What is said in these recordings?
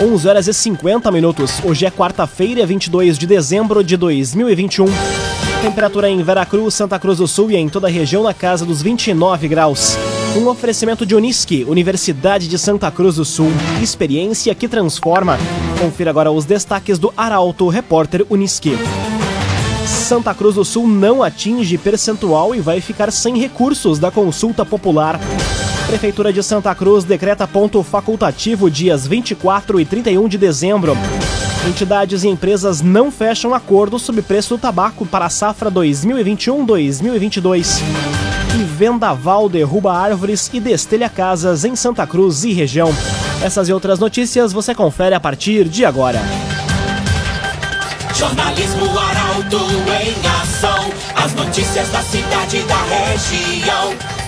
11 horas e 50 minutos. Hoje é quarta-feira, 22 de dezembro de 2021. Temperatura em Veracruz, Santa Cruz do Sul e em toda a região na casa dos 29 graus. Um oferecimento de Unisque, Universidade de Santa Cruz do Sul. Experiência que transforma. Confira agora os destaques do Arauto Repórter Unisque. Santa Cruz do Sul não atinge percentual e vai ficar sem recursos da consulta popular. Prefeitura de Santa Cruz decreta ponto facultativo dias 24 e 31 de dezembro. Entidades e empresas não fecham acordo sobre preço do tabaco para a safra 2021-2022. E vendaval derruba árvores e destelha casas em Santa Cruz e região. Essas e outras notícias você confere a partir de agora. Jornalismo Arauto em ação. As notícias da cidade e da região.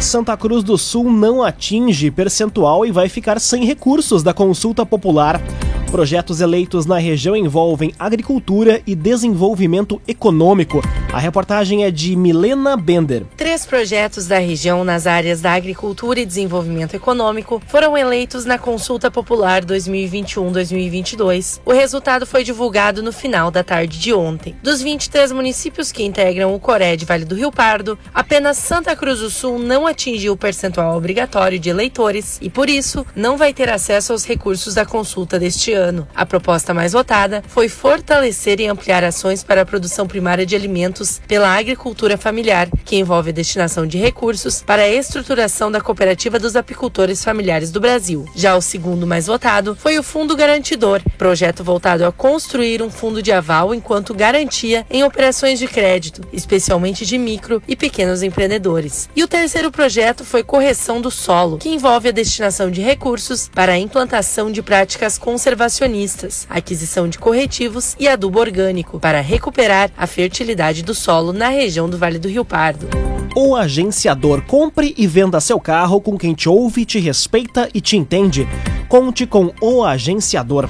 Santa Cruz do Sul não atinge percentual e vai ficar sem recursos da consulta popular. Projetos eleitos na região envolvem agricultura e desenvolvimento econômico. A reportagem é de Milena Bender. Três projetos da região nas áreas da agricultura e desenvolvimento econômico foram eleitos na Consulta Popular 2021-2022. O resultado foi divulgado no final da tarde de ontem. Dos 23 municípios que integram o Coré de Vale do Rio Pardo, apenas Santa Cruz do Sul não atingiu o percentual obrigatório de eleitores e, por isso, não vai ter acesso aos recursos da consulta deste ano. A proposta mais votada foi fortalecer e ampliar ações para a produção primária de alimentos pela agricultura familiar, que envolve a destinação de recursos para a estruturação da Cooperativa dos Apicultores Familiares do Brasil. Já o segundo mais votado foi o Fundo Garantidor, projeto voltado a construir um fundo de aval enquanto garantia em operações de crédito, especialmente de micro e pequenos empreendedores. E o terceiro projeto foi Correção do Solo, que envolve a destinação de recursos para a implantação de práticas conservacionistas, aquisição de corretivos e adubo orgânico para recuperar a fertilidade do solo na região do Vale do Rio Pardo. O agenciador compre e venda seu carro com quem te ouve, te respeita e te entende. Conte com o agenciador.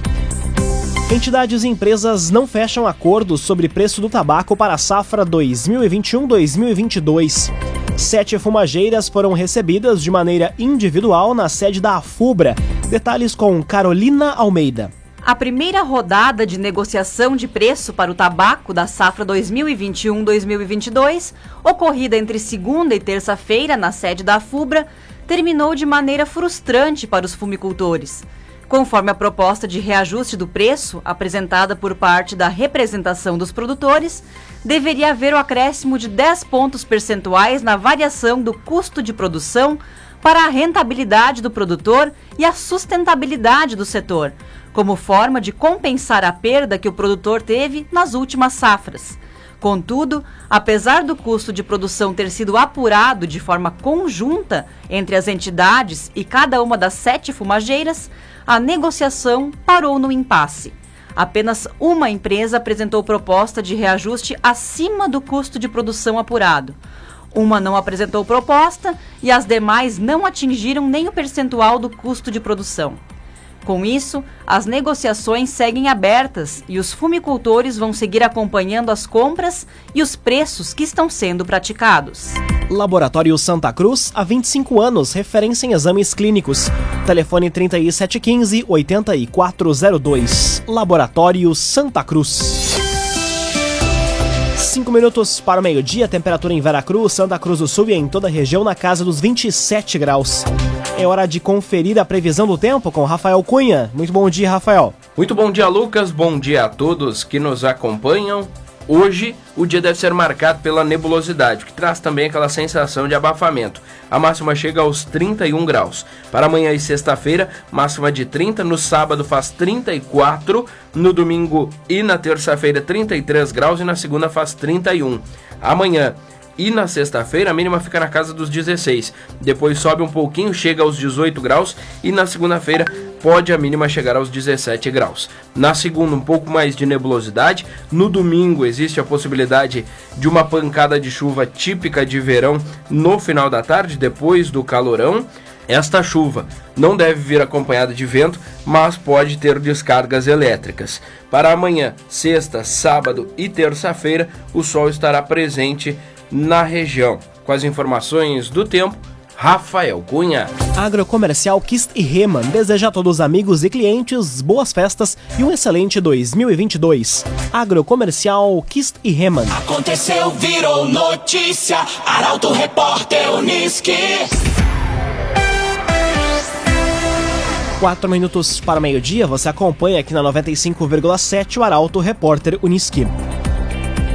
Entidades e empresas não fecham acordos sobre preço do tabaco para a safra 2021-2022. Sete fumageiras foram recebidas de maneira individual na sede da AFUBRA. Detalhes com Carolina Almeida. A primeira rodada de negociação de preço para o tabaco da safra 2021-2022, ocorrida entre segunda e terça-feira na sede da FUBRA, terminou de maneira frustrante para os fumicultores. Conforme a proposta de reajuste do preço apresentada por parte da representação dos produtores, deveria haver o acréscimo de 10 pontos percentuais na variação do custo de produção para a rentabilidade do produtor e a sustentabilidade do setor, como forma de compensar a perda que o produtor teve nas últimas safras. Contudo, apesar do custo de produção ter sido apurado de forma conjunta entre as entidades e cada uma das sete fumageiras, a negociação parou no impasse. Apenas uma empresa apresentou proposta de reajuste acima do custo de produção apurado. Uma não apresentou proposta e as demais não atingiram nem o percentual do custo de produção. Com isso, as negociações seguem abertas e os fumicultores vão seguir acompanhando as compras e os preços que estão sendo praticados. Laboratório Santa Cruz, há 25 anos, referência em exames clínicos. Telefone 3715-8402. Laboratório Santa Cruz. 5 minutos para o meio-dia, temperatura em Veracruz, Santa Cruz do Sul e em toda a região na casa dos 27 graus. É hora de conferir a previsão do tempo com Rafael Cunha. Muito bom dia, Rafael. Muito bom dia, Lucas. Bom dia a todos que nos acompanham. Hoje, o dia deve ser marcado pela nebulosidade, que traz também aquela sensação de abafamento. A máxima chega aos 31 graus. Para amanhã e sexta-feira, máxima de 30, no sábado faz 34, no domingo e na terça-feira 33 graus e na segunda faz 31. Amanhã e na sexta-feira a mínima fica na casa dos 16. Depois sobe um pouquinho, chega aos 18 graus e na segunda-feira pode a mínima chegar aos 17 graus. Na segunda, um pouco mais de nebulosidade. No domingo, existe a possibilidade de uma pancada de chuva típica de verão no final da tarde, depois do calorão. Esta chuva não deve vir acompanhada de vento, mas pode ter descargas elétricas. Para amanhã, sexta, sábado e terça-feira, o sol estará presente na região. Com as informações do tempo, Rafael Cunha. Agrocomercial Kist e Reman deseja a todos os amigos e clientes boas festas e um excelente 2022. Agrocomercial Kist e Reman. Aconteceu, virou notícia. Arauto Repórter Uniski. Quatro minutos para meio-dia, você acompanha aqui na 95,7 o Arauto Repórter Uniski.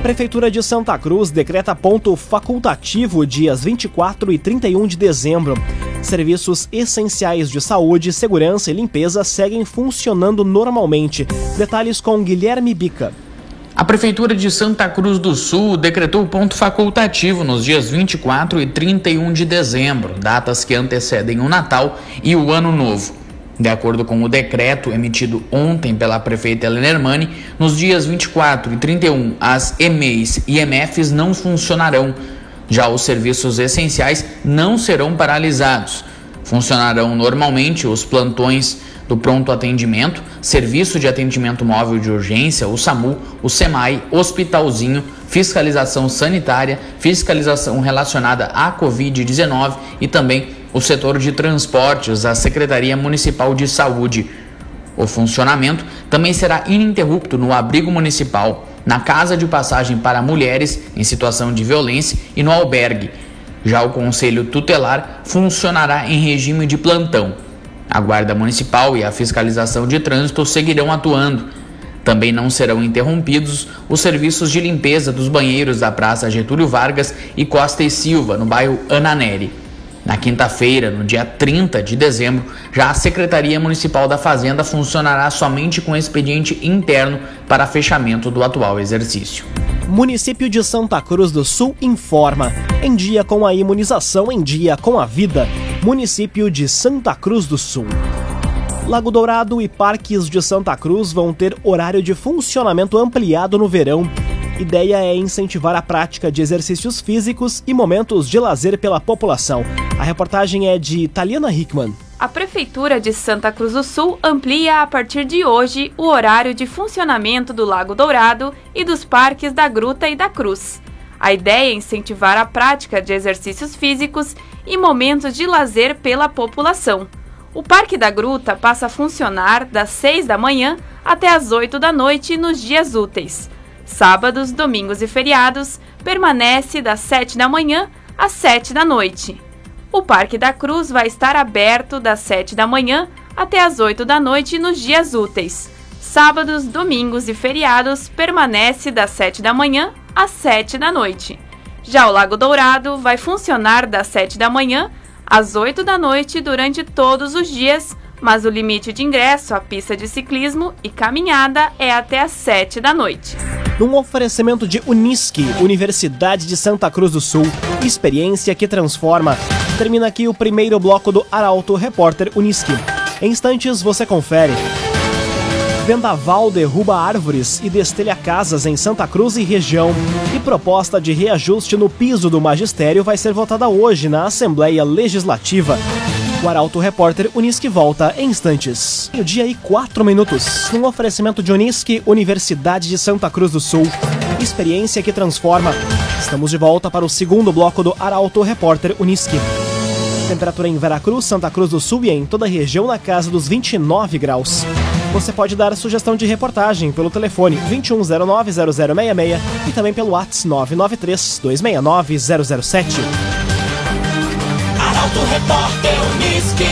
Prefeitura de Santa Cruz decreta ponto facultativo dias 24 e 31 de dezembro. Serviços essenciais de saúde, segurança e limpeza seguem funcionando normalmente. Detalhes com Guilherme Bica. A Prefeitura de Santa Cruz do Sul decretou ponto facultativo nos dias 24 e 31 de dezembro, datas que antecedem o Natal e o Ano Novo. De acordo com o decreto emitido ontem pela prefeita Helena Hermani, nos dias 24 e 31 as EMEIs e EMFs não funcionarão. Já os serviços essenciais não serão paralisados. Funcionarão normalmente os plantões do pronto atendimento, serviço de atendimento móvel de urgência, o SAMU, o SEMAI, hospitalzinho, fiscalização sanitária, fiscalização relacionada à Covid-19 e também o setor de transportes, a Secretaria Municipal de Saúde. O funcionamento também será ininterrupto no abrigo municipal, na casa de passagem para mulheres em situação de violência e no albergue. Já o Conselho Tutelar funcionará em regime de plantão. A Guarda Municipal e a Fiscalização de Trânsito seguirão atuando. Também não serão interrompidos os serviços de limpeza dos banheiros da Praça Getúlio Vargas e Costa e Silva, no bairro Ananeri. Na quinta-feira, no dia 30 de dezembro, já a Secretaria Municipal da Fazenda funcionará somente com expediente interno para fechamento do atual exercício. Município de Santa Cruz do Sul informa. Em dia com a imunização, em dia com a vida. Município de Santa Cruz do Sul. Lago Dourado e parques de Santa Cruz vão ter horário de funcionamento ampliado no verão Ideia é incentivar a prática de exercícios físicos e momentos de lazer pela população. A reportagem é de Taliana Hickman. A Prefeitura de Santa Cruz do Sul amplia a partir de hoje o horário de funcionamento do Lago Dourado e dos parques da Gruta e da Cruz. A ideia é incentivar a prática de exercícios físicos e momentos de lazer pela população. O Parque da Gruta passa a funcionar das 6 da manhã até as 8 da noite nos dias úteis. Sábados, domingos e feriados permanece das 7 da manhã às 7 da noite. O Parque da Cruz vai estar aberto das 7 da manhã até as 8 da noite nos dias úteis. Sábados, domingos e feriados permanece das 7 da manhã às 7 da noite. Já o Lago Dourado vai funcionar das 7 da manhã às 8 da noite durante todos os dias, mas o limite de ingresso à pista de ciclismo e caminhada é até às 7 da noite num oferecimento de Unisque, Universidade de Santa Cruz do Sul, experiência que transforma. Termina aqui o primeiro bloco do Arauto Repórter Unisque. Em instantes você confere. Vendaval derruba árvores e destelha casas em Santa Cruz e região. E proposta de reajuste no piso do magistério vai ser votada hoje na Assembleia Legislativa. O Arauto Repórter Unisque volta em instantes. O dia e quatro minutos. Num oferecimento de Unisque, Universidade de Santa Cruz do Sul. Experiência que transforma. Estamos de volta para o segundo bloco do Arauto Repórter Unisque. Temperatura em Veracruz, Santa Cruz do Sul e em toda a região na casa dos 29 graus. Você pode dar sugestão de reportagem pelo telefone 2109-0066 e também pelo WhatsApp 993-269-007. Arauto Repórter Uniski.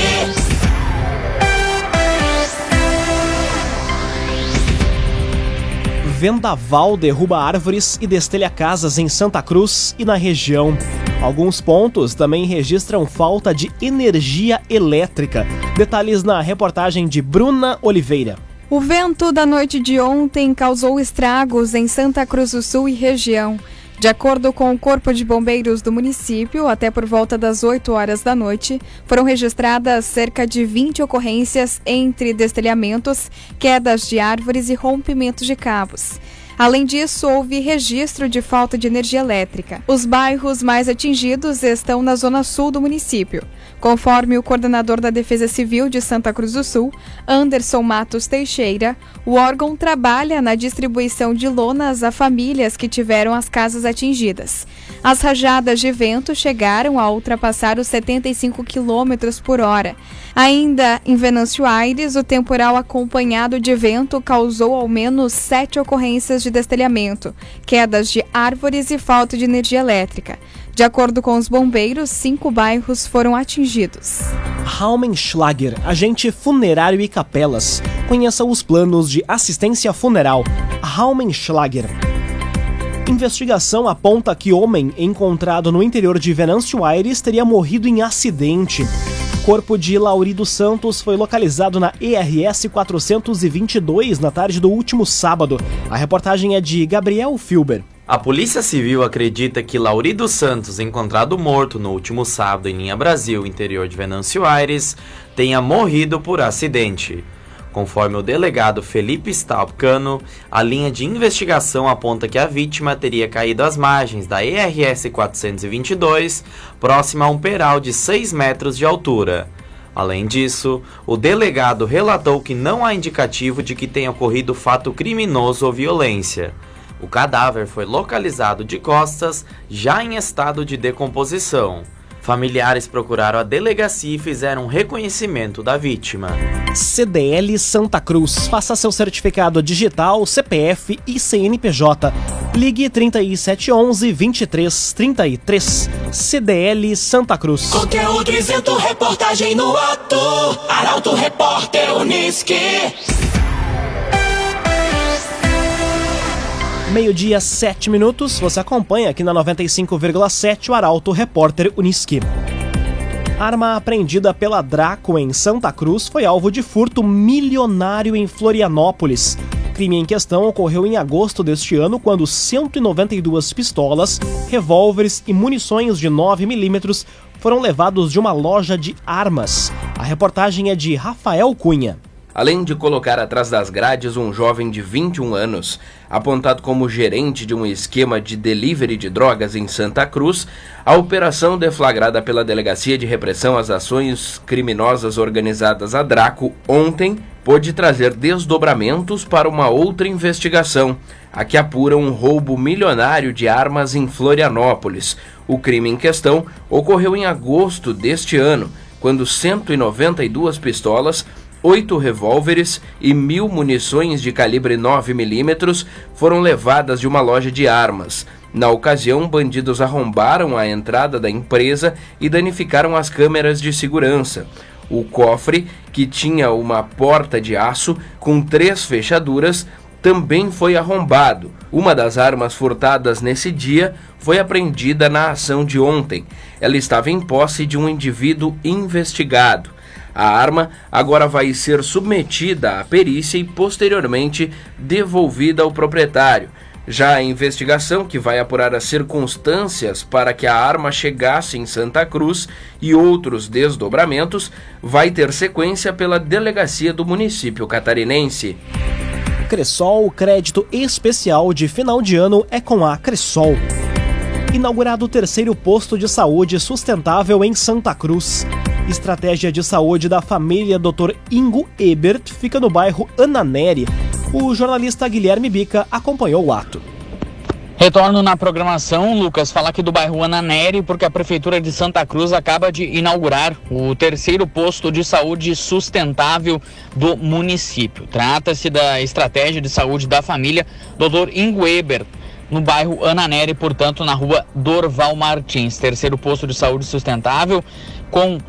Vendaval derruba árvores e destelha casas em Santa Cruz e na região. Alguns pontos também registram falta de energia elétrica. Detalhes na reportagem de Bruna Oliveira. O vento da noite de ontem causou estragos em Santa Cruz do Sul e região De acordo com o Corpo de Bombeiros do município, até por volta das 8 horas da noite, foram registradas cerca de 20 ocorrências entre destelhamentos, quedas de árvores e rompimentos de cabos. Além disso, houve registro de falta de energia elétrica. Os bairros mais atingidos estão na zona sul do município. Conforme o coordenador da Defesa Civil de Santa Cruz do Sul, Anderson Matos Teixeira, o órgão trabalha na distribuição de lonas a famílias que tiveram as casas atingidas. As rajadas de vento chegaram a ultrapassar os 75 km por hora. Ainda em Venâncio Aires, o temporal acompanhado de vento causou ao menos sete ocorrências de destelhamento, quedas de árvores e falta de energia elétrica. De acordo com os bombeiros, cinco bairros foram atingidos. Raumenschlager, agente funerário e capelas. Conheça os planos de assistência funeral. Raumenschlager. Investigação aponta que homem encontrado no interior de Venâncio Aires teria morrido em acidente. Corpo de Laurido Santos foi localizado na ERS 422 na tarde do último sábado. A reportagem é de Gabriel Filber. A Polícia Civil acredita que Laurido Santos, encontrado morto no último sábado em Linha Brasil, interior de Venâncio Aires, tenha morrido por acidente. Conforme o delegado Felipe Stalpcano, a linha de investigação aponta que a vítima teria caído às margens da ERS 422, próxima a um peral de 6 metros de altura. Além disso, o delegado relatou que não há indicativo de que tenha ocorrido fato criminoso ou violência. O cadáver foi localizado de costas, já em estado de decomposição. Familiares procuraram a delegacia e fizeram um reconhecimento da vítima. CDL Santa Cruz. Faça seu certificado digital, CPF e CNPJ. Ligue 3711 2333. CDL Santa Cruz. Conteúdo isento, reportagem no ato. Arauto Repórter Uniski. Meio-dia, 7 minutos. Você acompanha aqui na 95,7 o Arauto Repórter Uniski. Arma apreendida pela Draco em Santa Cruz foi alvo de furto milionário em Florianópolis. O crime em questão ocorreu em agosto deste ano, quando 192 pistolas, revólveres e munições de 9mm foram levados de uma loja de armas. A reportagem é de Rafael Cunha. Além de colocar atrás das grades um jovem de 21 anos, apontado como gerente de um esquema de delivery de drogas em Santa Cruz, a operação deflagrada pela Delegacia de Repressão às Ações Criminosas Organizadas a Draco ontem pôde trazer desdobramentos para uma outra investigação, a que apura um roubo milionário de armas em Florianópolis. O crime em questão ocorreu em agosto deste ano, quando 192 pistolas oito revólveres e mil munições de calibre 9mm foram levadas de uma loja de armas. Na ocasião, bandidos arrombaram a entrada da empresa e danificaram as câmeras de segurança. O cofre, que tinha uma porta de aço com três fechaduras, também foi arrombado. Uma das armas furtadas nesse dia foi apreendida na ação de ontem. Ela estava em posse de um indivíduo investigado. A arma agora vai ser submetida à perícia e posteriormente devolvida ao proprietário. Já a investigação, que vai apurar as circunstâncias para que a arma chegasse em Santa Cruz e outros desdobramentos, vai ter sequência pela delegacia do município catarinense. Cressol, crédito especial de final de ano é com a Cressol. Inaugurado o terceiro posto de saúde sustentável em Santa Cruz. Estratégia de saúde da família Dr. Ingo Ebert fica no bairro Ananeri. O jornalista Guilherme Bica acompanhou o ato. Retorno na programação, Lucas, falar aqui do bairro Ananeri, porque a Prefeitura de Santa Cruz acaba de inaugurar o terceiro posto de saúde sustentável do município. Trata-se da estratégia de saúde da família Dr. Ingo Ebert no bairro Ananeri, portanto, na rua Dorval Martins. Terceiro posto de saúde sustentável, com uh,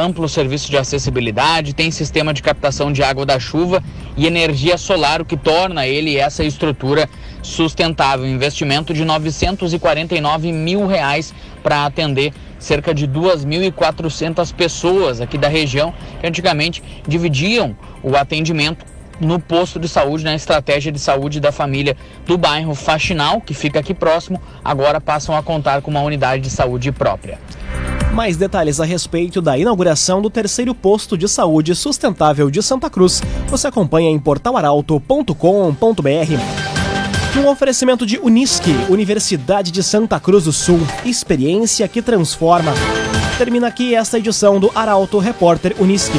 amplo serviço de acessibilidade, tem sistema de captação de água da chuva e energia solar, o que torna ele essa estrutura sustentável. Investimento de 949 mil reais para atender cerca de 2.400 pessoas aqui da região que antigamente dividiam o atendimento no posto de saúde, na estratégia de saúde da família do bairro Faxinal, que fica aqui próximo, agora passam a contar com uma unidade de saúde própria. Mais detalhes a respeito da inauguração do terceiro posto de saúde sustentável de Santa Cruz você acompanha em portalaralto.com.br. Um oferecimento de Unisque, Universidade de Santa Cruz do Sul, experiência que transforma. Termina aqui esta edição do Arauto Repórter Unisque.